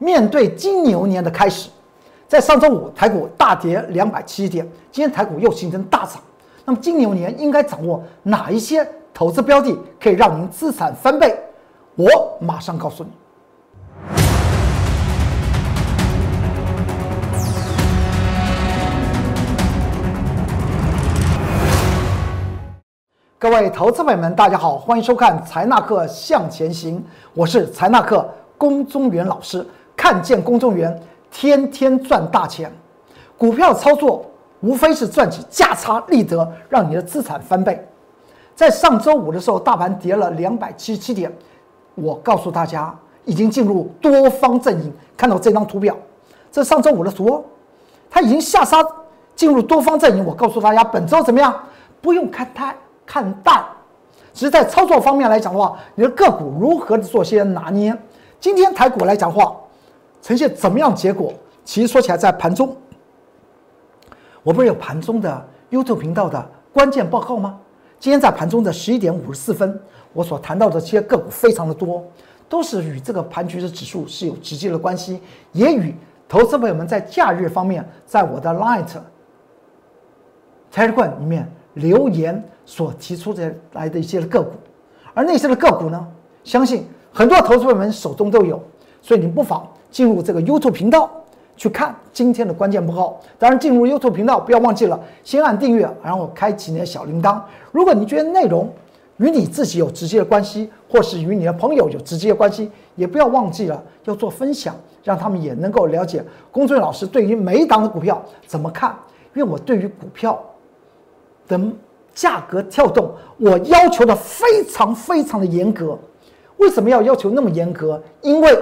面对金牛年的开始，在上周五台股大跌两百七十点，今天台股又形成大涨。那么金牛年应该掌握哪一些投资标的，可以让您资产翻倍？我马上告诉你。各位投资朋友们，大家好，欢迎收看财纳克向前行，我是财纳克龚宗元老师。看见公众员，天天赚大钱。股票操作无非是赚取价差利得，让你的资产翻倍。在上周五的时候，大盘跌了两百七十七点，我告诉大家已经进入多方阵营。看到这张图表，这上周五的图，它已经下杀进入多方阵营。我告诉大家，本周怎么样？不用看太看淡，只是在操作方面来讲的话，你的个股如何做些拿捏？今天台股来讲话，呈现怎么样结果？其实说起来，在盘中，我不是有盘中的 YouTube 频道的关键报告吗？今天在盘中的十一点五十四分，我所谈到的这些个股非常的多，都是与这个盘局的指数是有直接的关系，也与投资朋友们在假日方面，在我的 Light Telegram 里面留言所提出的来的一些个股，而那些的个股呢，相信很多投资朋友们手中都有，所以你不妨进入这个 YouTube 频道。去看今天的关键报告。当然，进入 YouTube 频道不要忘记了先按订阅，然后开启你的小铃铛。如果你觉得内容与你自己有直接的关系，或是与你的朋友有直接的关系，也不要忘记了要做分享，让他们也能够了解公孙老师对于每一档的股票怎么看。因为我对于股票的价格跳动，我要求的非常非常的严格。为什么要要求那么严格？因为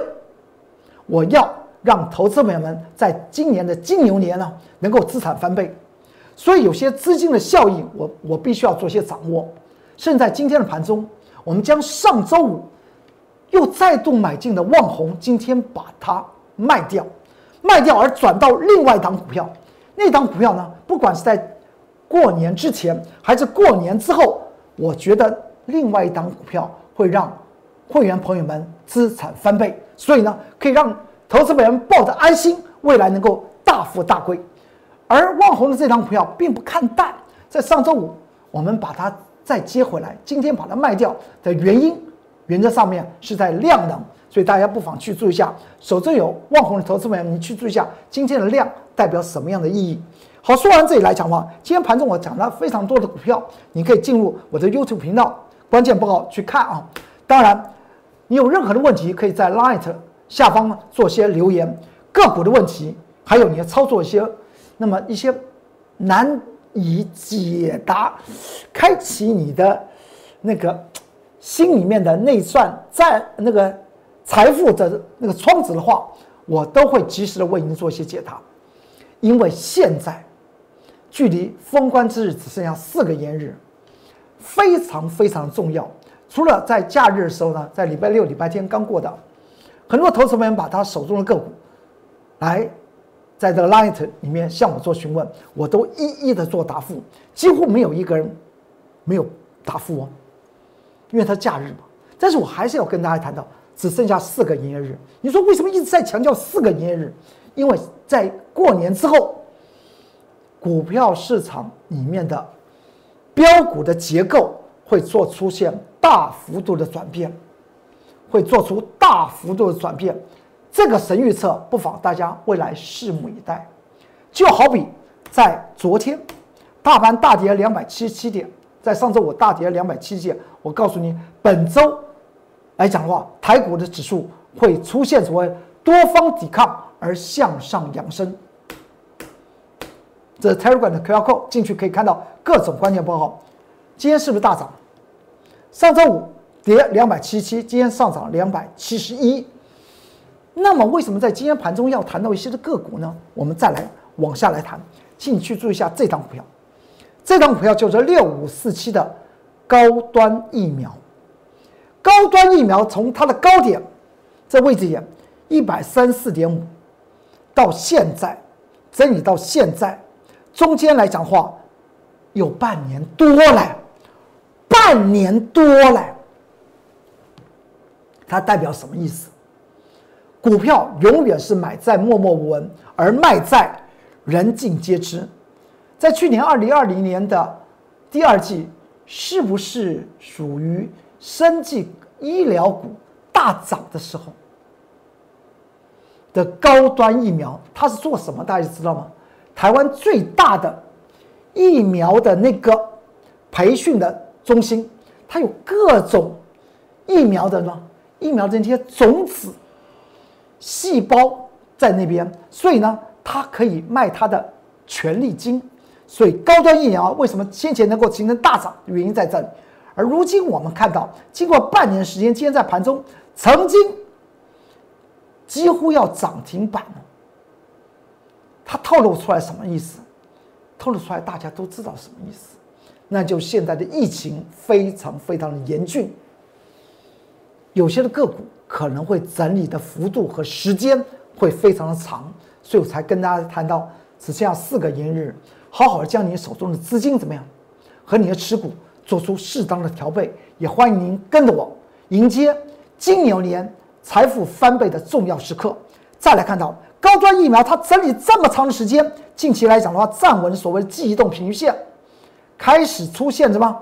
我要。让投资朋友们在今年的金牛年呢，能够资产翻倍，所以有些资金的效应，我我必须要做些掌握。甚至在今天的盘中，我们将上周五又再度买进的旺红，今天把它卖掉，卖掉而转到另外一档股票。那档股票呢，不管是在过年之前还是过年之后，我觉得另外一档股票会让会员朋友们资产翻倍，所以呢，可以让。投资本人抱着安心，未来能够大富大贵。而万宏的这张股票并不看淡，在上周五我们把它再接回来，今天把它卖掉的原因，原则上面是在量能，所以大家不妨去注意一下。手中有望宏的投资人，你去注意一下今天的量代表什么样的意义。好，说完这里来讲话，今天盘中我讲了非常多的股票，你可以进入我的 YouTube 频道关键报告去看啊。当然，你有任何的问题，可以在 Light。下方做些留言，个股的问题，还有你的操作一些，那么一些难以解答，开启你的那个心里面的内算在那个财富的那个窗子的话，我都会及时的为您做一些解答。因为现在距离封关之日只剩下四个炎日，非常非常重要。除了在假日的时候呢，在礼拜六、礼拜天刚过的。很多投资朋友把他手中的个股，来，在这个 Light 里面向我做询问，我都一一的做答复，几乎没有一个人没有答复哦，因为他假日嘛。但是我还是要跟大家谈到，只剩下四个营业日。你说为什么一直在强调四个营业日？因为在过年之后，股票市场里面的标股的结构会做出现大幅度的转变。会做出大幅度的转变，这个神预测不妨大家未来拭目以待。就好比在昨天，大盘大跌两百七十七点，在上周五大跌两百七十点，我告诉你，本周来讲的话，台股的指数会出现所谓多方抵抗而向上扬升。这 Telegram 的 QR code 进去可以看到各种关键报告。今天是不是大涨？上周五。跌两百七七，今天上涨两百七十一。那么，为什么在今天盘中要谈到一些的个股呢？我们再来往下来谈，请你去注意一下这张股票。这张股票叫做六五四七的高端疫苗。高端疫苗从它的高点这位置点一百三四点五，到现在整理到现在，中间来讲话有半年多了，半年多了。它代表什么意思？股票永远是买在默默无闻，而卖在人尽皆知。在去年二零二零年的第二季，是不是属于生技医疗股大涨的时候的高端疫苗？它是做什么？大家知道吗？台湾最大的疫苗的那个培训的中心，它有各种疫苗的呢，疫苗的那些种子。细胞在那边，所以呢，它可以卖它的权利金。所以高端疫苗为什么先前能够形成大涨？原因在这里。而如今我们看到，经过半年时间，今天在盘中曾经几乎要涨停板了。它透露出来什么意思？透露出来大家都知道什么意思？那就现在的疫情非常非常的严峻，有些的个股。可能会整理的幅度和时间会非常的长，所以我才跟大家谈到只剩下四个营日，好好的将你手中的资金怎么样，和你的持股做出适当的调配，也欢迎您跟着我迎接金牛年财富翻倍的重要时刻。再来看到高端疫苗，它整理这么长的时间，近期来讲的话，站稳所谓的记忆动平均线，开始出现什么？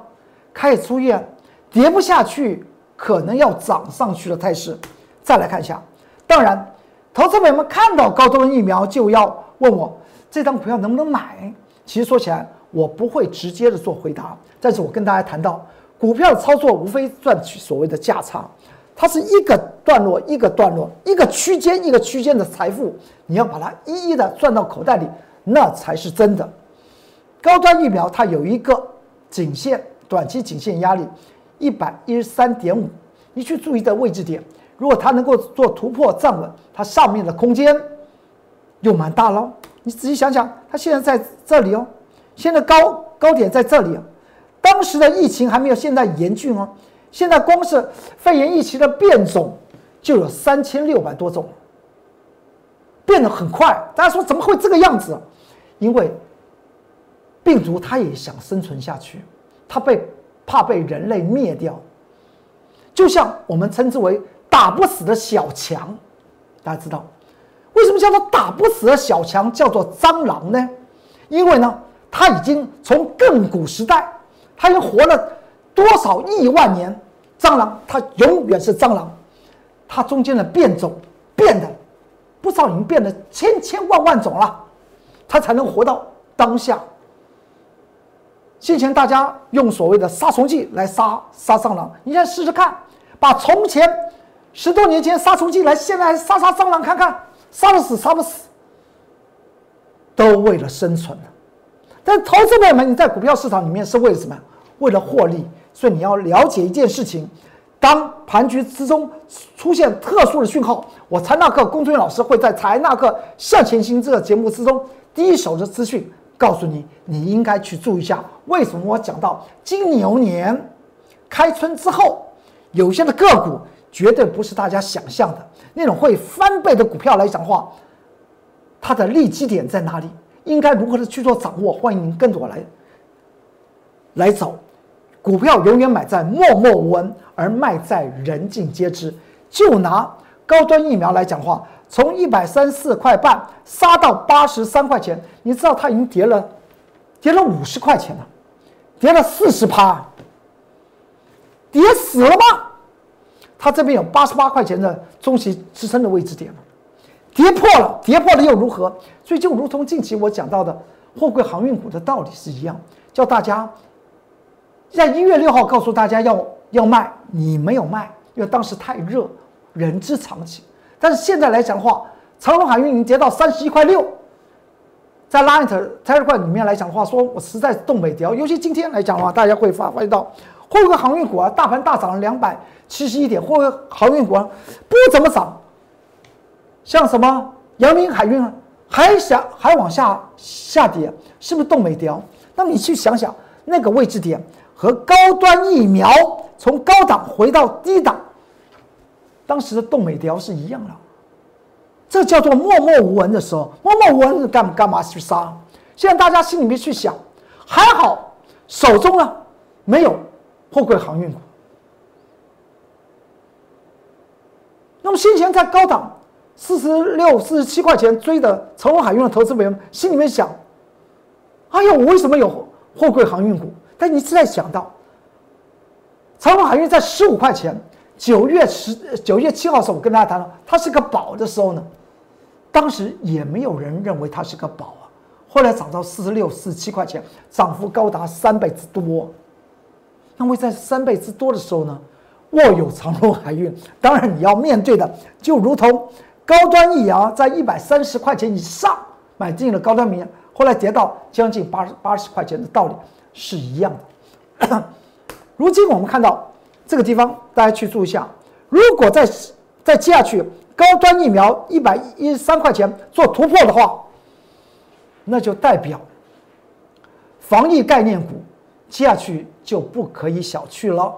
开始出现跌不下去。可能要涨上去的态势，再来看一下。当然，投资朋友们看到高端疫苗就要问我这张股票能不能买。其实说起来，我不会直接的做回答。但是我跟大家谈到，股票的操作无非赚取所谓的价差，它是一个段落一个段落，一个区间一个区间的财富，你要把它一一的赚到口袋里，那才是真的。高端疫苗它有一个颈线，短期颈线压力。一百一十三点五，你去注意的位置点，如果它能够做突破站稳，它上面的空间又蛮大喽。你仔细想想，它现在在这里哦，现在高高点在这里，当时的疫情还没有现在严峻哦。现在光是肺炎疫情的变种就有三千六百多种，变得很快。大家说怎么会这个样子？因为病毒它也想生存下去，它被。怕被人类灭掉，就像我们称之为打不死的小强，大家知道为什么叫做打不死的小强叫做蟑螂呢？因为呢，它已经从亘古时代，它已经活了多少亿万年，蟑螂它永远是蟑螂，它中间的变种变的不知道已经变了千千万万种了，它才能活到当下。先前大家用所谓的杀虫剂来杀杀蟑螂，你先试试看，把从前十多年前杀虫剂来，现在杀杀蟑螂看看，杀得死杀不死，都为了生存但投资朋友们，你在股票市场里面是为了什么？为了获利。所以你要了解一件事情：当盘局之中出现特殊的讯号，我财纳克龚俊老师会在财纳克向前行这个节目之中第一手的资讯。告诉你，你应该去注意一下。为什么我讲到金牛年开春之后，有些的个股绝对不是大家想象的那种会翻倍的股票来讲话，它的利基点在哪里？应该如何的去做掌握？欢迎您跟着我来来走。股票永远买在默默无闻，而卖在人尽皆知。就拿高端疫苗来讲话。从一百三四块半杀到八十三块钱，你知道它已经跌了，跌了五十块钱了，跌了四十趴，跌死了吗？它这边有八十八块钱的中期支撑的位置点了，跌破了，跌破了又如何？所以就如同近期我讲到的货柜航运股的道理是一样，叫大家在一月六号告诉大家要要卖，你没有卖，因为当时太热，人之常情。但是现在来讲的话，长荣海运已经跌到三十一块六，在 Line Telegram 里面来讲的话，说我实在是动没掉。尤其今天来讲的话，大家会发发现到，货柜航运股啊，大盘大涨了两百七十一点，货柜航运股啊不怎么涨，像什么阳明海运啊，还想还往下下跌，是不是动没掉？那么你去想想那个位置点和高端疫苗从高档回到低档。当时的动美雕是一样的，这叫做默默无闻的时候，默默无闻是干干嘛去杀？现在大家心里面去想，还好手中呢没有货柜航运股。那么先前在高档四十六、四十七块钱追的长荣海运的投资者心里面想：哎呀，我为什么有货柜航运股？但你现在想到，长荣海运在十五块钱，九月十九月七号的时候，我跟大家谈了，它是个宝的时候呢，当时也没有人认为它是个宝啊。后来涨到四十六、四十七块钱，涨幅高达三倍之多。那么在三倍之多的时候呢，握有长荣海运，当然你要面对的就如同。高端疫苗在一百三十块钱以上买进了高端棉，后来跌到将近八十八十块钱的道理是一样的。如今我们看到这个地方，大家去注意一下，如果再再接下去，高端疫苗一百一十三块钱做突破的话，那就代表防疫概念股接下去就不可以小觑了。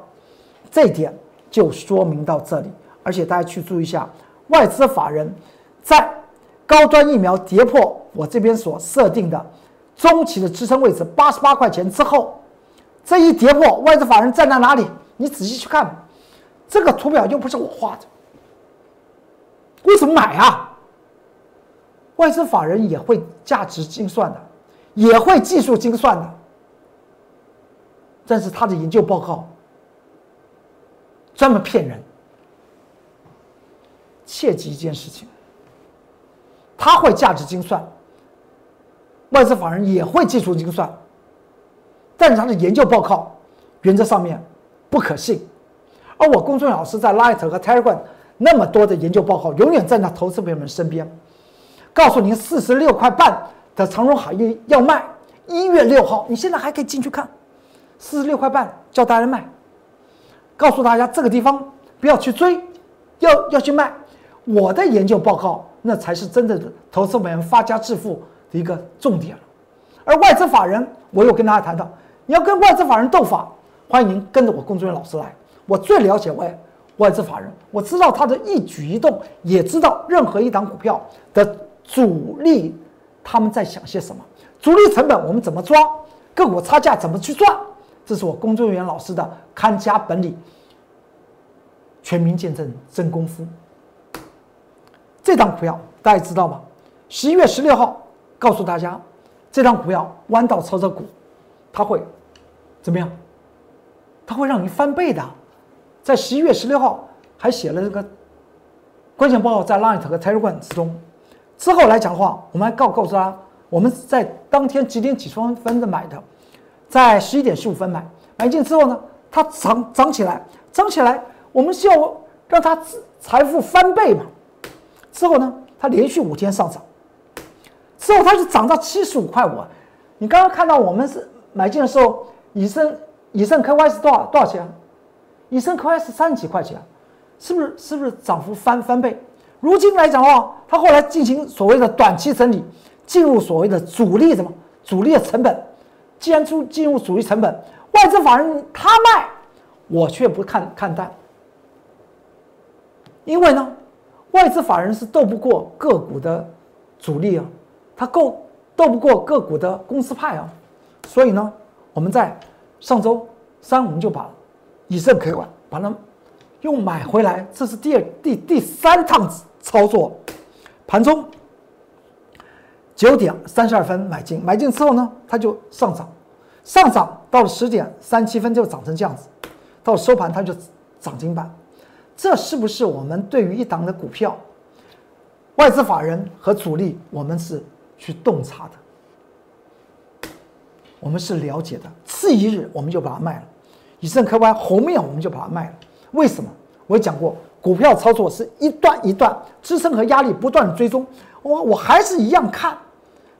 这一点就说明到这里，而且大家去注意一下。外资法人，在高端疫苗跌破我这边所设定的中期的支撑位置八十八块钱之后，这一跌破，外资法人站在哪里？你仔细去看，这个图表又不是我画的，为什么买啊？外资法人也会价值精算的，也会技术精算的，但是他的研究报告专门骗人。切记一件事情，他会价值精算，外资法人也会技术精算，但是他的研究报告原则上面不可信。而我公众老师在 Light 和 Telegram 那么多的研究报告，永远站在投资朋友们身边，告诉您四十六块半的长荣海运要卖，一月六号，你现在还可以进去看，四十六块半叫大家卖，告诉大家这个地方不要去追，要要去卖。我的研究报告，那才是真正的投资人发家致富的一个重点。而外资法人，我有跟大家谈到，你要跟外资法人斗法，欢迎您跟着我工作人员老师来。我最了解外外资法人，我知道他的一举一动，也知道任何一档股票的主力他们在想些什么，主力成本我们怎么抓，个股差价怎么去赚，这是我工作人员老师的看家本领。全民见证真功夫。这张股票大家知道吗？十一月十六号告诉大家，这张股票弯道超车股，它会怎么样？它会让你翻倍的。在十一月十六号还写了这个关键报告在 Light 和 Telegram 之中。之后来讲的话，我们还告告诉他，我们在当天几点几分分的买的，在十一点十五分买，买进之后呢，它涨涨起来，涨起来，我们需要让它财富翻倍嘛。之后呢，它连续五天上涨，之后它就涨到七十五块五。你刚刚看到我们是买进的时候，以是以盛 KY 是多少多少钱？以盛 KY 是三十几块钱，是不是是不是涨幅翻翻倍？如今来讲的话，它后来进行所谓的短期整理，进入所谓的主力什么主力的成本。既然出进入主力成本，外资法人他卖，我却不看看淡，因为呢。外资法人是斗不过个股的主力啊，他够斗不过个股的公司派啊，所以呢，我们在上周三我们就把以盛 K 完，把它又买回来，这是第二第第三趟操作。盘中九点三十二分买进，买进之后呢，它就上涨，上涨到了十点三七分就涨成这样子，到收盘它就涨停板。这是不是我们对于一档的股票，外资法人和主力，我们是去洞察的，我们是了解的。次一日我们就把它卖了，以盛科湾后面我们就把它卖了。为什么？我讲过，股票操作是一段一段支撑和压力不断的追踪。我我还是一样看，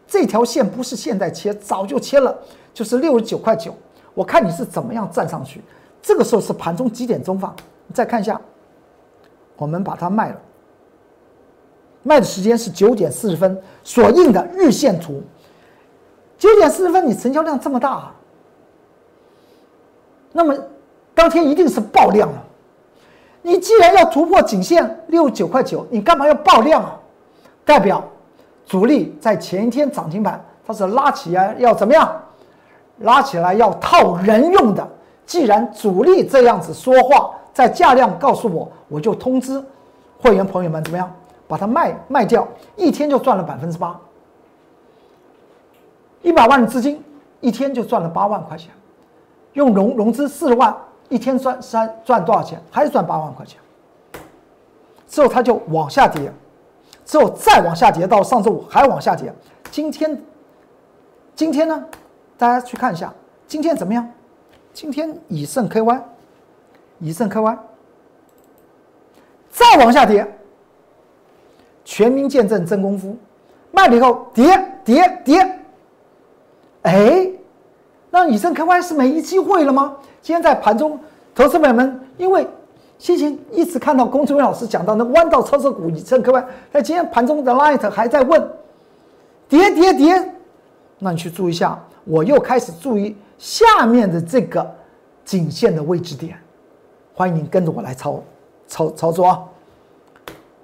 这条线不是现在切，早就切了，就是六十九块九。我看你是怎么样站上去。这个时候是盘中几点钟放？你再看一下。我们把它卖了，卖的时间是九点四十分，所印的日线图。九点四十分，你成交量这么大，那么当天一定是爆量了。你既然要突破颈线六十九块九，你干嘛要爆量啊？代表主力在前一天涨停板，它是拉起来要怎么样？拉起来要套人用的。既然主力这样子说话。在价量告诉我，我就通知会员朋友们怎么样把它卖卖掉，一天就赚了百分之八。一百万的资金，一天就赚了八万块钱，用融融资四十万，一天赚三赚多少钱？还是赚八万块钱。之后它就往下跌，之后再往下跌，到上周五还往下跌。今天，今天呢？大家去看一下，今天怎么样？今天以盛 KY，以盛 KY，再往下跌。全民见证真功夫，卖了以后跌跌跌。哎，那以盛 KY 是没机会了吗？今天在盘中，投资朋友们因为。先前一直看到龚志伟老师讲到那弯道超车股以正 KY，在今天盘中的 Light 还在问跌跌跌，那你去注意一下，我又开始注意下面的这个颈线的位置点，欢迎您跟着我来操操操作啊！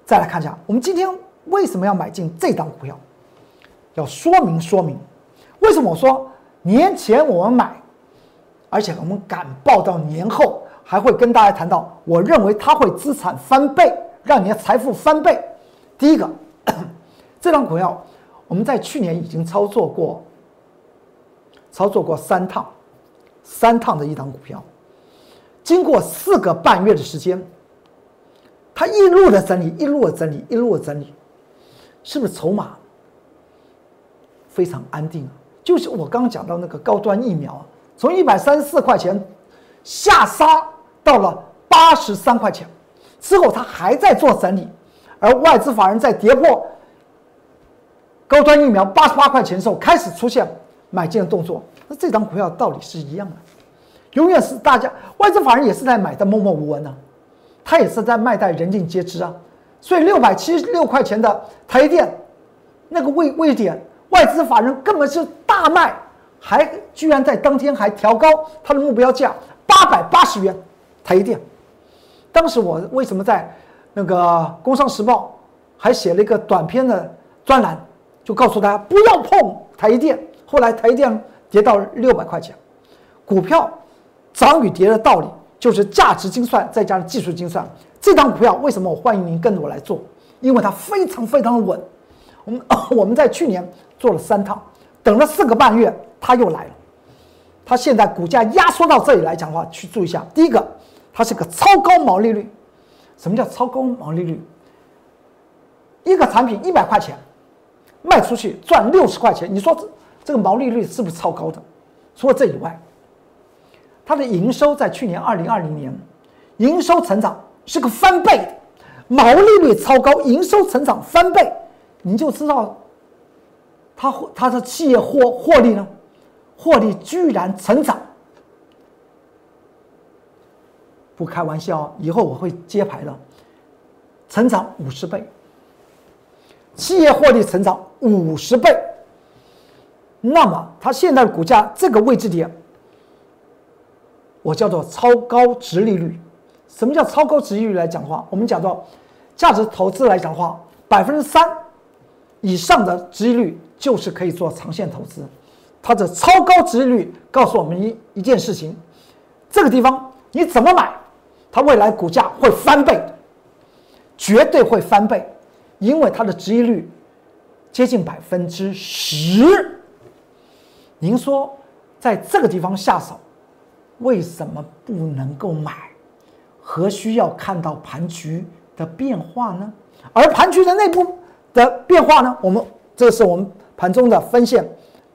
再来看一下，我们今天为什么要买进这档股票？要说明说明，为什么我说年前我们买，而且我们敢报到年后。还会跟大家谈到，我认为它会资产翻倍，让你的财富翻倍。第一个，这张股票我们在去年已经操作过，操作过三趟，三趟的一档股票，经过四个半月的时间，它一路的整理，一路的整理，一路的整理，是不是筹码非常安定啊？就是我刚刚讲到那个高端疫苗，从一百三十四块钱下杀。到了八十三块钱之后，它还在做整理，而外资法人在跌破高端疫苗八十八块钱的时候，开始出现买进的动作。那这张股票道理是一样的，永远是大家外资法人也是在买的默默无闻呢，他也是在卖在人尽皆知啊。所以六百七十六块钱的台电那个位位点，外资法人根本是大卖，还居然在当天还调高它的目标价八百八十元。台积电，当时我为什么在那个《工商时报》还写了一个短篇的专栏，就告诉大家不要碰台积电。后来台积电跌到六百块钱，股票涨与跌的道理就是价值精算再加上技术精算。这张股票为什么我欢迎您跟着我来做？因为它非常非常的稳。我们 我们在去年做了三趟，等了四个半月，它又来了。它现在股价压缩到这里来讲的话，去注意一下，第一个。它是个超高毛利率，什么叫超高毛利率？一个产品一百块钱卖出去赚六十块钱，你说这这个毛利率是不是超高的？除了这以外，它的营收在去年二零二零年营收成长是个翻倍，毛利率超高，营收成长翻倍，你就知道它它的企业获获利呢，获利居然成长。不开玩笑，以后我会揭牌的，成长五十倍，企业获利成长五十倍，那么它现在股价这个位置点，我叫做超高值利率。什么叫超高值利率来讲话？我们讲到价值投资来讲话，百分之三以上的值率就是可以做长线投资。它的超高值率告诉我们一一件事情：这个地方你怎么买？它未来股价会翻倍，绝对会翻倍，因为它的值率接近百分之十。您说在这个地方下手，为什么不能够买？何须要看到盘局的变化呢？而盘局的内部的变化呢？我们这是我们盘中的分线，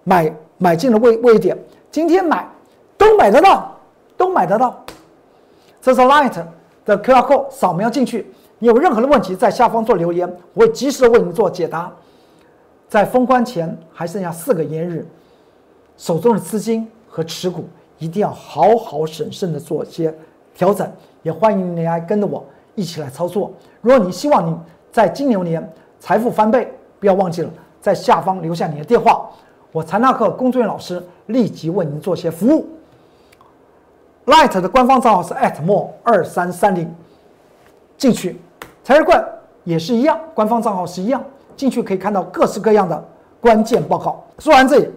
买买进的位位点，今天买都买得到，都买得到。这是 Light 的 QR code，扫描进去。你有任何的问题，在下方做留言，我会及时的为你做解答。在封关前还剩下四个营日，手中的资金和持股一定要好好审慎的做些调整。也欢迎你来跟着我一起来操作。如果你希望你在金牛年财富翻倍，不要忘记了在下方留下你的电话，我财纳克工作人员老师立即为您做些服务。Light 的官方账号是 @more 二三三零，进去，财日冠也是一样，官方账号是一样，进去可以看到各式各样的关键报告。说完这里，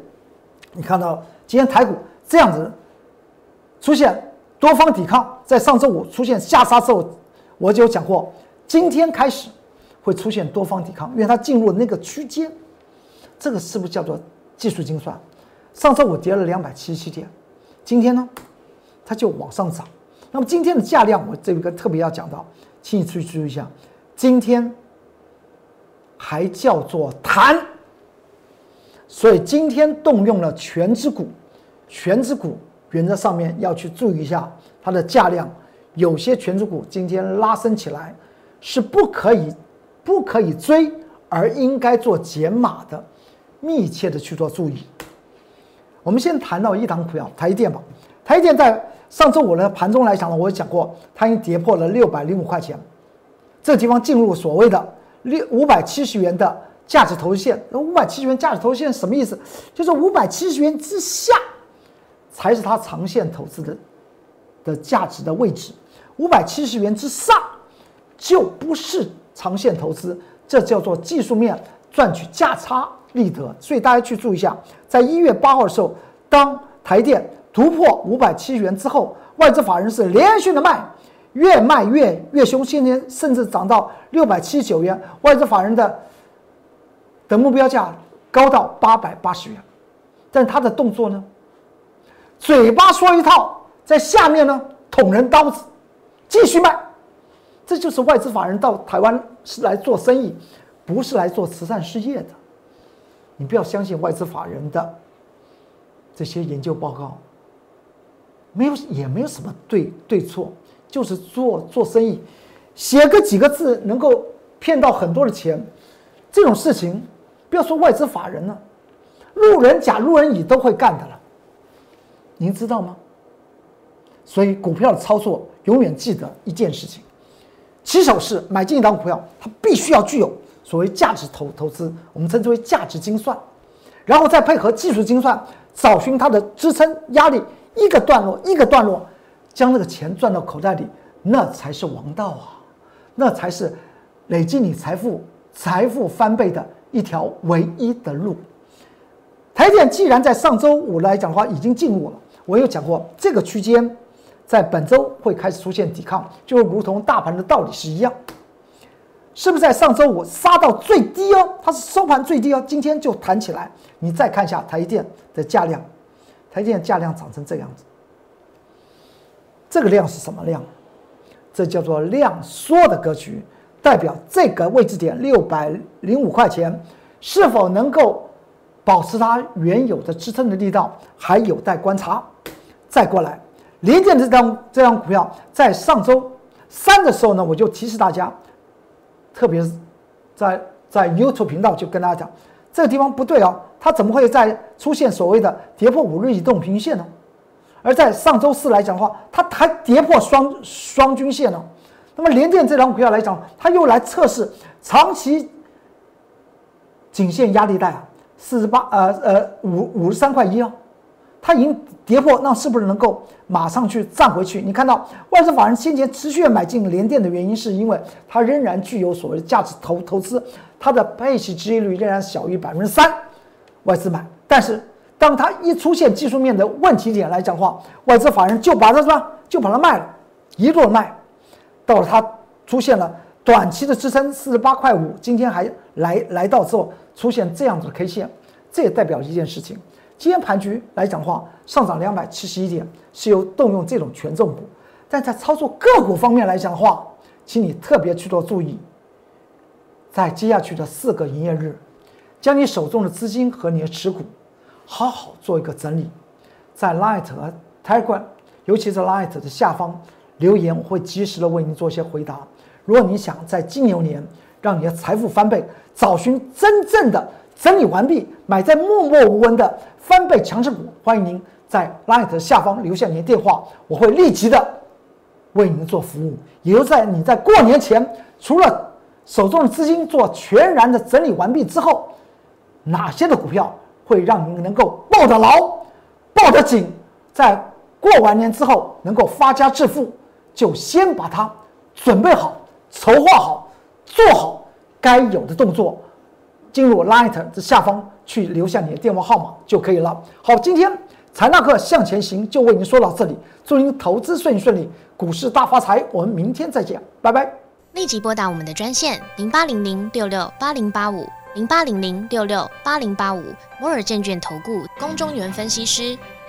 你看到今天台股这样子出现多方抵抗，在上周五出现下杀之后，我就讲过，今天开始会出现多方抵抗，因为它进入那个区间，这个是不是叫做技术精算？上周我跌了两百七十七点，今天呢，它就往上涨。那么今天的价量，我这个特别要讲到，请你注意注意一下，今天还叫做弹，所以今天动用了全指股，全指股原则上面要去注意一下它的价量，有些全指股今天拉升起来是不可以。不可以追，而应该做减码的，密切的去做注意。我们先谈到一档股票，台电吧。台电在上周五的盘中来讲呢，我讲过，它已经跌破了六百零五块钱，这地方进入所谓的六五百七十元的价值投资线。那五百七十元价值投资线什么意思？就是五百七十元之下，才是它长线投资的的价值的位置。五百七十元之上，就不是。长线投资，这叫做技术面赚取价差利得，所以大家去注意一下，在一月八号的时候，当台电突破五百七十元之后，外资法人是连续的卖，越卖越越凶，今天甚至涨到六百七十九元，外资法人的的目标价高到八百八十元，但他的动作呢，嘴巴说一套，在下面呢捅人刀子，继续卖。这就是外资法人到台湾是来做生意，不是来做慈善事业的。你不要相信外资法人的这些研究报告，没有也没有什么对对错，就是做做生意，写个几个字能够骗到很多的钱，这种事情不要说外资法人了，路人甲、路人乙都会干的了。您知道吗？所以股票操作永远记得一件事情。起手是买进一档股票，它必须要具有所谓价值投投资，我们称之为价值精算，然后再配合技术精算，找寻它的支撑压力，一个段落一个段落，将那个钱赚到口袋里，那才是王道啊，那才是累积你财富、财富翻倍的一条唯一的路。台电既然在上周五来讲的话已经进入了，我有讲过这个区间。在本周会开始出现抵抗，就如同大盘的道理是一样，是不是在上周五杀到最低哦？它是收盘最低哦，今天就弹起来。你再看一下台电的价量，台电价量涨成这样子，这个量是什么量？这叫做量缩的格局，代表这个位置点六百零五块钱是否能够保持它原有的支撑的力道，还有待观察。再过来。联电这张这张股票在上周三的时候呢，我就提示大家，特别是在在 YouTube 频道就跟大家讲，这个地方不对哦，它怎么会在出现所谓的跌破五日移动平均线呢？而在上周四来讲的话，它还跌破双双均线呢。那么联电这张股票来讲，它又来测试长期颈线压力带啊，四十八呃呃五五十三块一哦。它已经跌破，那是不是能够马上去站回去？你看到外资法人先前持续买进联电的原因，是因为它仍然具有所谓的价值投投资，它的配息收益率仍然小于百分之三，外资买。但是当它一出现技术面的问题点来讲话，外资法人就把它什么就把它卖了，一路卖，到了它出现了短期的支撑四十八块五，今天还来来到之后出现这样子的 K 线，这也代表一件事情。今天盘局来讲的话，上涨两百七十一点，是由动用这种权重股。但在操作个股方面来讲的话，请你特别去做注意，在接下去的四个营业日，将你手中的资金和你的持股，好好做一个整理。在 Light 和 Telegram，尤其是 Light 的下方留言，我会及时的为您做一些回答。如果你想在金牛年让你的财富翻倍，找寻真正的。整理完毕，买在默默无闻的翻倍强势股，欢迎您在 Light 下方留下您的电话，我会立即的为您做服务。也就在你在过年前，除了手中的资金做全然的整理完毕之后，哪些的股票会让您能够抱得牢、抱得紧，在过完年之后能够发家致富，就先把它准备好、筹划好、做好该有的动作。进入 Light 的下方去留下你的电话号码就可以了。好，今天财纳克向前行就为您说到这里，祝您投资顺顺利，股市大发财。我们明天再见，拜拜。立即拨打我们的专线零八零零六六八零八五零八零零六六八零八五摩尔证券投顾公中原分析师。